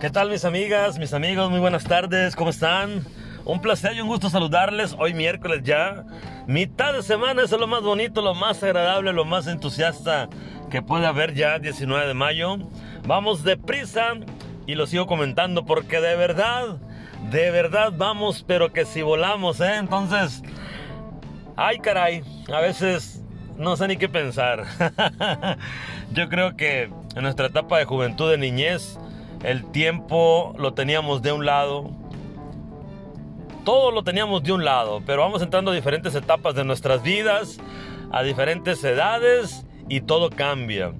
¿Qué tal mis amigas, mis amigos? Muy buenas tardes, ¿cómo están? Un placer y un gusto saludarles hoy miércoles ya. Mitad de semana es lo más bonito, lo más agradable, lo más entusiasta que puede haber ya 19 de mayo. Vamos deprisa y lo sigo comentando porque de verdad, de verdad vamos, pero que si volamos, ¿eh? Entonces, ay caray, a veces no sé ni qué pensar. Yo creo que en nuestra etapa de juventud, de niñez, el tiempo lo teníamos de un lado. Todo lo teníamos de un lado, pero vamos entrando a diferentes etapas de nuestras vidas, a diferentes edades y todo cambia.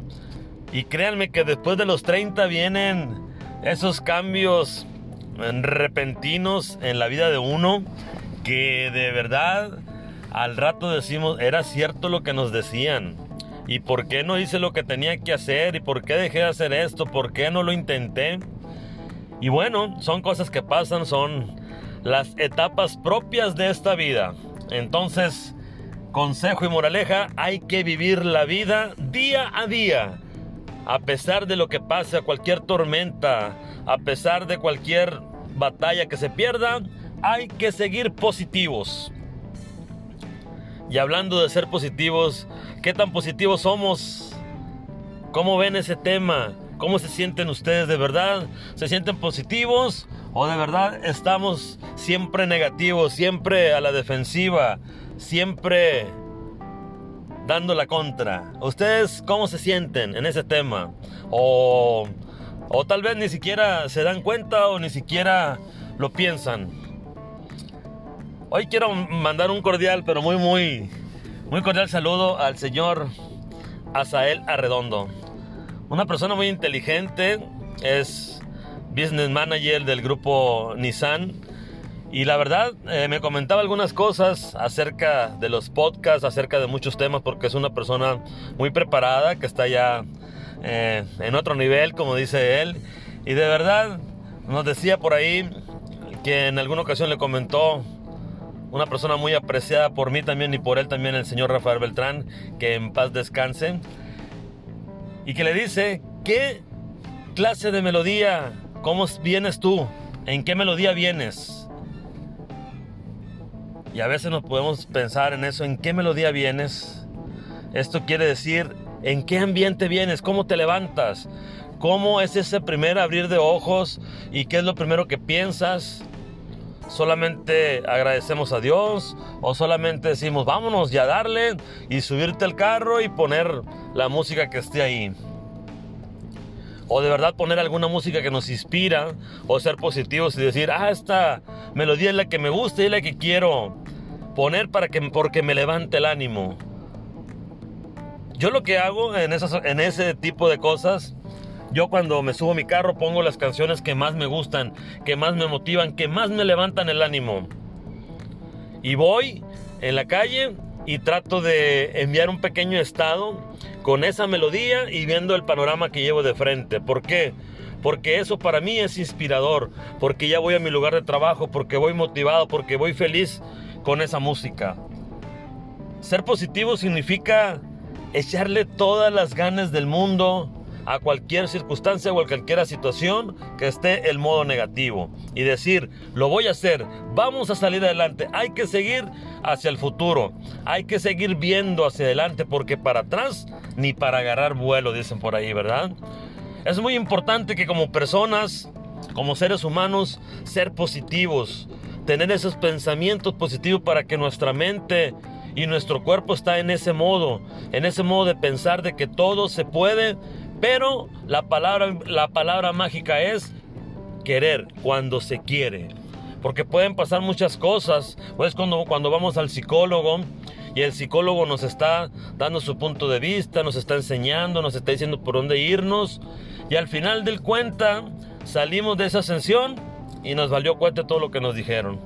Y créanme que después de los 30 vienen esos cambios repentinos en la vida de uno que de verdad al rato decimos, era cierto lo que nos decían. ¿Y por qué no hice lo que tenía que hacer? ¿Y por qué dejé de hacer esto? ¿Por qué no lo intenté? Y bueno, son cosas que pasan, son las etapas propias de esta vida. Entonces, consejo y moraleja, hay que vivir la vida día a día. A pesar de lo que pase, cualquier tormenta, a pesar de cualquier batalla que se pierda, hay que seguir positivos. Y hablando de ser positivos, ¿qué tan positivos somos? ¿Cómo ven ese tema? ¿Cómo se sienten ustedes de verdad? ¿Se sienten positivos o de verdad estamos siempre negativos, siempre a la defensiva, siempre dando la contra? ¿Ustedes cómo se sienten en ese tema? O, o tal vez ni siquiera se dan cuenta o ni siquiera lo piensan. Hoy quiero mandar un cordial, pero muy, muy, muy cordial saludo al señor Asael Arredondo. Una persona muy inteligente, es business manager del grupo Nissan. Y la verdad, eh, me comentaba algunas cosas acerca de los podcasts, acerca de muchos temas, porque es una persona muy preparada, que está ya eh, en otro nivel, como dice él. Y de verdad, nos decía por ahí que en alguna ocasión le comentó una persona muy apreciada por mí también y por él también, el señor Rafael Beltrán, que en paz descanse, y que le dice, ¿qué clase de melodía? ¿Cómo vienes tú? ¿En qué melodía vienes? Y a veces nos podemos pensar en eso, ¿en qué melodía vienes? Esto quiere decir, ¿en qué ambiente vienes? ¿Cómo te levantas? ¿Cómo es ese primer abrir de ojos? ¿Y qué es lo primero que piensas? Solamente agradecemos a Dios o solamente decimos vámonos ya darle y subirte al carro y poner la música que esté ahí. O de verdad poner alguna música que nos inspira o ser positivos y decir, ah, esta melodía es la que me gusta y es la que quiero poner para que, porque me levante el ánimo. Yo lo que hago en, esas, en ese tipo de cosas yo cuando me subo a mi carro pongo las canciones que más me gustan, que más me motivan, que más me levantan el ánimo. Y voy en la calle y trato de enviar un pequeño estado con esa melodía y viendo el panorama que llevo de frente. ¿Por qué? Porque eso para mí es inspirador, porque ya voy a mi lugar de trabajo, porque voy motivado, porque voy feliz con esa música. Ser positivo significa echarle todas las ganas del mundo a cualquier circunstancia o a cualquier situación que esté el modo negativo y decir, lo voy a hacer, vamos a salir adelante, hay que seguir hacia el futuro, hay que seguir viendo hacia adelante porque para atrás ni para agarrar vuelo, dicen por ahí, ¿verdad? Es muy importante que como personas, como seres humanos, ser positivos, tener esos pensamientos positivos para que nuestra mente y nuestro cuerpo está en ese modo, en ese modo de pensar de que todo se puede pero la palabra, la palabra mágica es querer cuando se quiere. Porque pueden pasar muchas cosas. Pues cuando, cuando vamos al psicólogo y el psicólogo nos está dando su punto de vista, nos está enseñando, nos está diciendo por dónde irnos. Y al final del cuenta salimos de esa ascensión y nos valió cuenta todo lo que nos dijeron.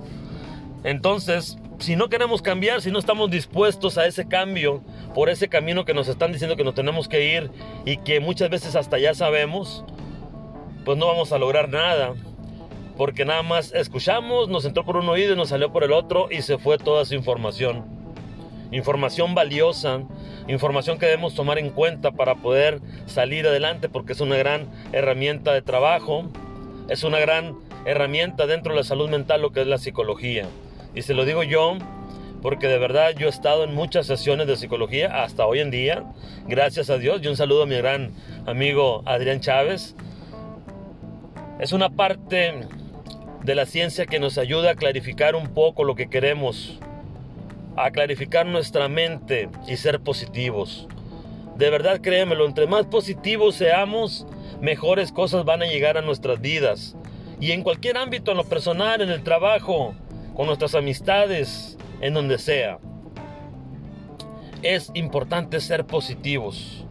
Entonces, si no queremos cambiar, si no estamos dispuestos a ese cambio, por ese camino que nos están diciendo que nos tenemos que ir y que muchas veces hasta ya sabemos, pues no vamos a lograr nada. Porque nada más escuchamos, nos entró por un oído y nos salió por el otro y se fue toda su información. Información valiosa, información que debemos tomar en cuenta para poder salir adelante porque es una gran herramienta de trabajo es una gran herramienta dentro de la salud mental lo que es la psicología. Y se lo digo yo porque de verdad yo he estado en muchas sesiones de psicología hasta hoy en día, gracias a Dios, y un saludo a mi gran amigo Adrián Chávez. Es una parte de la ciencia que nos ayuda a clarificar un poco lo que queremos, a clarificar nuestra mente y ser positivos. De verdad créemelo, entre más positivos seamos, mejores cosas van a llegar a nuestras vidas. Y en cualquier ámbito, en lo personal, en el trabajo, con nuestras amistades, en donde sea. Es importante ser positivos.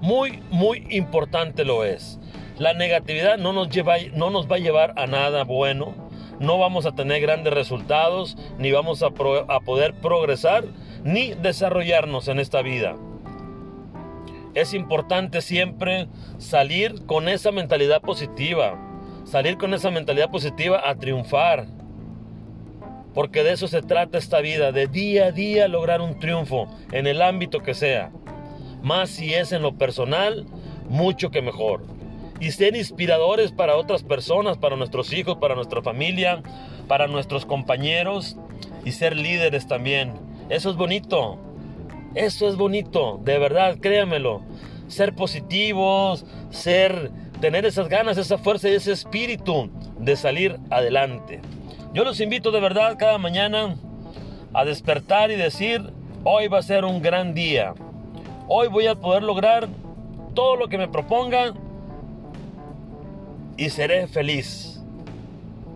Muy, muy importante lo es. La negatividad no nos, lleva, no nos va a llevar a nada bueno. No vamos a tener grandes resultados, ni vamos a, a poder progresar, ni desarrollarnos en esta vida. Es importante siempre salir con esa mentalidad positiva. Salir con esa mentalidad positiva a triunfar porque de eso se trata esta vida, de día a día lograr un triunfo en el ámbito que sea. Más si es en lo personal, mucho que mejor. Y ser inspiradores para otras personas, para nuestros hijos, para nuestra familia, para nuestros compañeros y ser líderes también. Eso es bonito. Eso es bonito, de verdad, créamelo. Ser positivos, ser tener esas ganas, esa fuerza y ese espíritu de salir adelante. Yo los invito de verdad cada mañana a despertar y decir, hoy va a ser un gran día. Hoy voy a poder lograr todo lo que me proponga y seré feliz.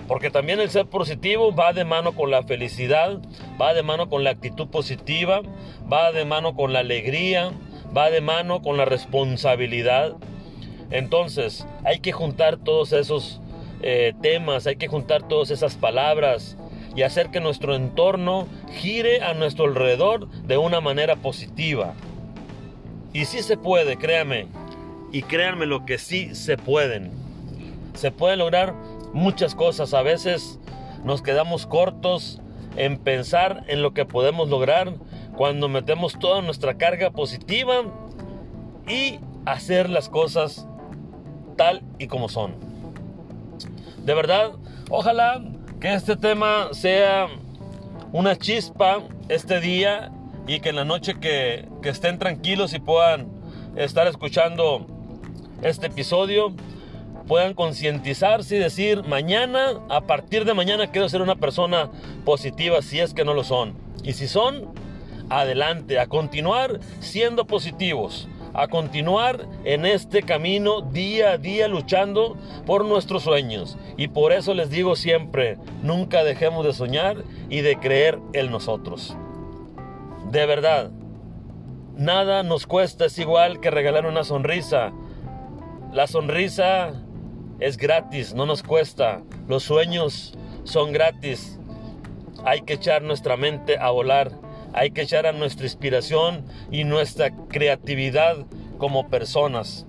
Porque también el ser positivo va de mano con la felicidad, va de mano con la actitud positiva, va de mano con la alegría, va de mano con la responsabilidad. Entonces hay que juntar todos esos eh, temas, hay que juntar todas esas palabras y hacer que nuestro entorno gire a nuestro alrededor de una manera positiva. Y sí se puede, créame, y créanme lo que sí se pueden. Se pueden lograr muchas cosas, a veces nos quedamos cortos en pensar en lo que podemos lograr cuando metemos toda nuestra carga positiva y hacer las cosas tal y como son. De verdad, ojalá que este tema sea una chispa este día y que en la noche que, estén tranquilos y puedan estar escuchando este episodio, puedan concientizarse y decir, mañana, a partir de mañana quiero ser una persona positiva si es que no lo son. Y si son, adelante, a continuar siendo positivos a continuar en este camino día a día luchando por nuestros sueños. Y por eso les digo siempre, nunca dejemos de soñar y de creer en nosotros. De verdad, nada nos cuesta, es igual que regalar una sonrisa. La sonrisa es gratis, no nos cuesta. Los sueños son gratis. Hay que echar nuestra mente a volar hay que echar a nuestra inspiración y nuestra creatividad como personas.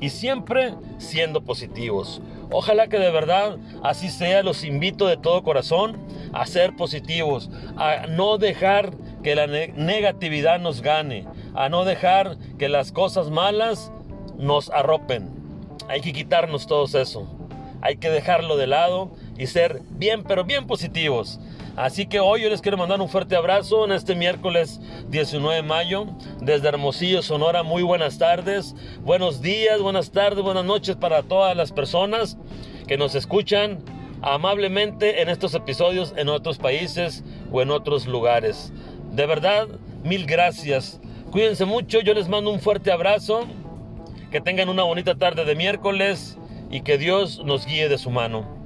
Y siempre siendo positivos. Ojalá que de verdad así sea. Los invito de todo corazón a ser positivos, a no dejar que la negatividad nos gane, a no dejar que las cosas malas nos arropen. Hay que quitarnos todo eso. Hay que dejarlo de lado y ser bien, pero bien positivos. Así que hoy yo les quiero mandar un fuerte abrazo en este miércoles 19 de mayo desde Hermosillo, Sonora. Muy buenas tardes, buenos días, buenas tardes, buenas noches para todas las personas que nos escuchan amablemente en estos episodios en otros países o en otros lugares. De verdad, mil gracias. Cuídense mucho, yo les mando un fuerte abrazo. Que tengan una bonita tarde de miércoles y que Dios nos guíe de su mano.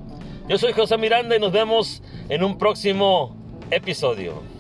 Yo soy José Miranda y nos vemos en un próximo episodio.